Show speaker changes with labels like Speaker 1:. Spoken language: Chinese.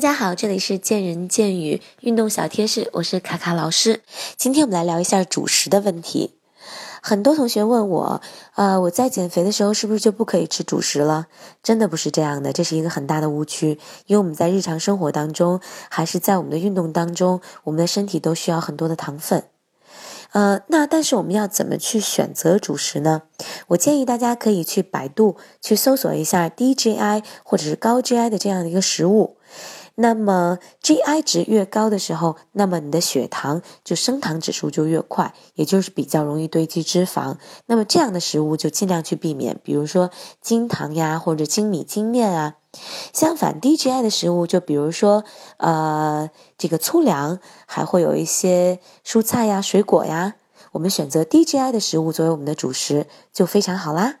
Speaker 1: 大家好，这里是见人见语运动小贴士，我是卡卡老师。今天我们来聊一下主食的问题。很多同学问我，呃，我在减肥的时候是不是就不可以吃主食了？真的不是这样的，这是一个很大的误区。因为我们在日常生活当中，还是在我们的运动当中，我们的身体都需要很多的糖分。呃，那但是我们要怎么去选择主食呢？我建议大家可以去百度去搜索一下低 GI 或者是高 GI 的这样的一个食物。那么 GI 值越高的时候，那么你的血糖就升糖指数就越快，也就是比较容易堆积脂肪。那么这样的食物就尽量去避免，比如说精糖呀或者精米精面啊。相反，低 GI 的食物，就比如说，呃，这个粗粮，还会有一些蔬菜呀、水果呀，我们选择低 GI 的食物作为我们的主食，就非常好啦。